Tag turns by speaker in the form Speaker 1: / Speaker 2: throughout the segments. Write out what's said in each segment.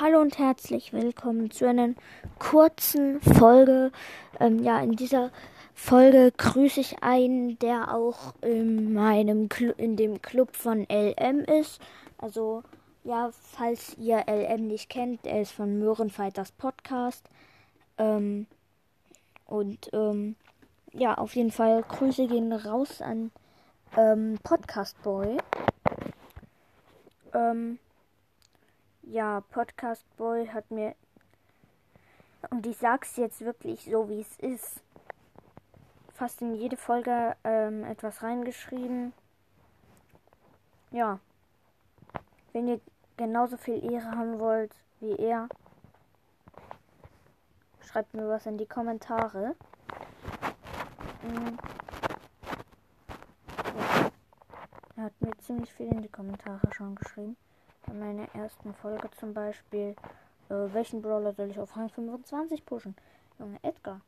Speaker 1: Hallo und herzlich willkommen zu einer kurzen Folge. Ähm, ja, in dieser Folge grüße ich einen, der auch in meinem Cl in dem Club von LM ist. Also ja, falls ihr LM nicht kennt, er ist von Möhrenfighters Podcast. Ähm, und ähm, ja, auf jeden Fall Grüße gehen raus an ähm, Podcast Boy. Ähm, ja, Podcast Boy hat mir und ich sag's jetzt wirklich so wie es ist, fast in jede Folge ähm, etwas reingeschrieben. Ja, wenn ihr genauso viel Ehre haben wollt wie er, schreibt mir was in die Kommentare. Mhm. Er hat mir ziemlich viel in die Kommentare schon geschrieben. Bei meiner ersten Folge zum Beispiel, äh, welchen Brawler soll ich auf Rang 25 pushen? Junge, Edgar.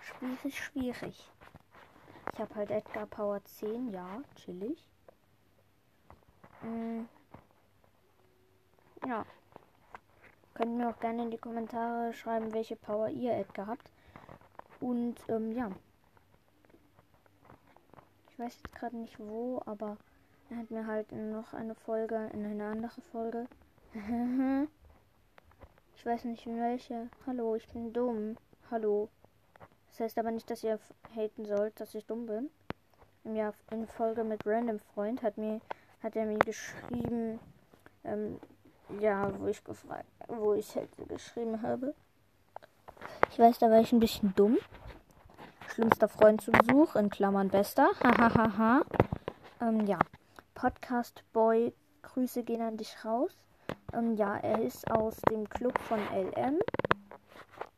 Speaker 1: Schwierig, schwierig. Ich habe halt Edgar Power 10, ja, chillig. Mhm. Ja. Könnt mir auch gerne in die Kommentare schreiben, welche Power ihr Edgar habt. Und ähm, ja. Ich weiß jetzt gerade nicht wo, aber er hat mir halt noch eine Folge, in eine andere Folge. ich weiß nicht in welche. Hallo, ich bin dumm. Hallo. Das heißt aber nicht, dass ihr haten sollt, dass ich dumm bin. Jahr in Folge mit Random Freund hat mir hat er mir geschrieben, ähm, ja, wo ich gefragt, wo ich halt geschrieben habe. Ich weiß, da war ich ein bisschen dumm. Schlimmster Freund zu Besuch, in Klammern bester. Hahaha. ähm, ja. Podcast Boy, Grüße gehen an dich raus. Ähm, ja, er ist aus dem Club von LM.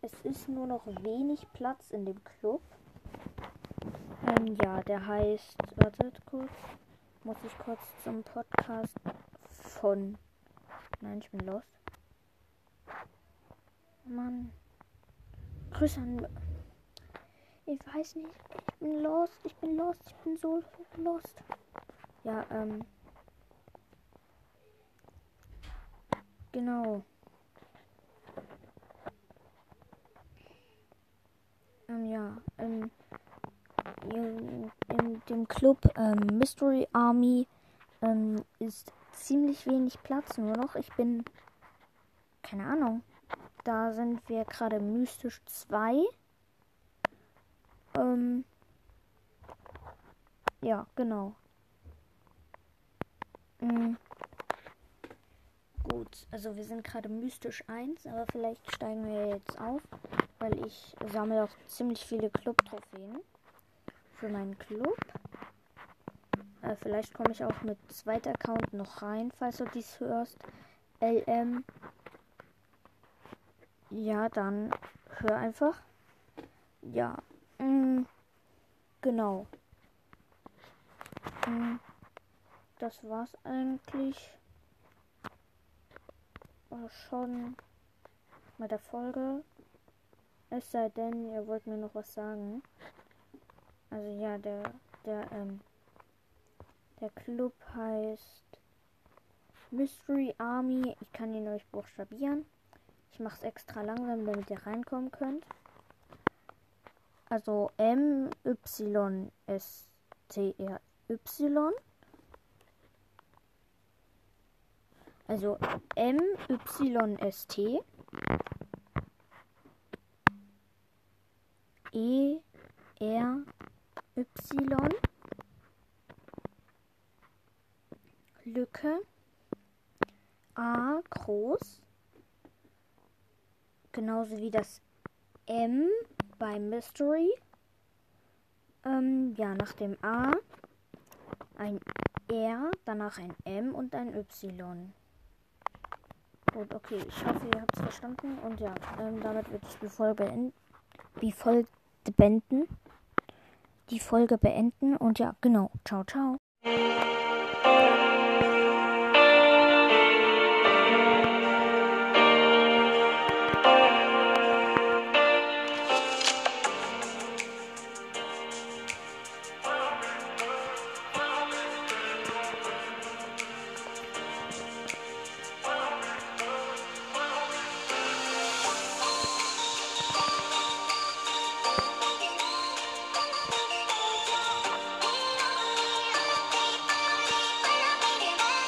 Speaker 1: Es ist nur noch wenig Platz in dem Club. Ähm, ja, der heißt, wartet kurz, muss ich kurz zum Podcast von Nein, ich bin lost. Mann. Grüße an. Ich weiß nicht. Ich bin lost. Ich bin lost. Ich bin so lost. Ja, ähm. Genau. Ähm, ja, ähm, in, in dem Club ähm, Mystery Army ähm, ist ziemlich wenig Platz nur noch. Ich bin. Keine Ahnung. Da sind wir gerade mystisch 2. Ähm. Ja, genau. Mhm. Gut, also wir sind gerade mystisch 1, aber vielleicht steigen wir jetzt auf, weil ich sammle auch ziemlich viele Club-Trophäen für meinen Club. Äh, vielleicht komme ich auch mit zweiter Account noch rein, falls du dies hörst. LM. Ja, dann hör einfach. Ja. Mm, genau. Mm, das war's eigentlich. War schon mit der Folge. Es sei denn, ihr wollt mir noch was sagen. Also ja, der, der, ähm, der Club heißt Mystery Army. Ich kann ihn euch buchstabieren. Ich mache es extra langsam, damit ihr reinkommen könnt. Also M Y S T R Y. Also M Y S T E R Y Lücke A groß. Genauso wie das M bei Mystery. Ähm, ja, nach dem A ein R, danach ein M und ein Y. Gut, okay, ich hoffe, ihr habt es verstanden. Und ja, ähm, damit würde ich die Folge beenden. Die Folge beenden. Die Folge beenden. Und ja, genau. Ciao, ciao.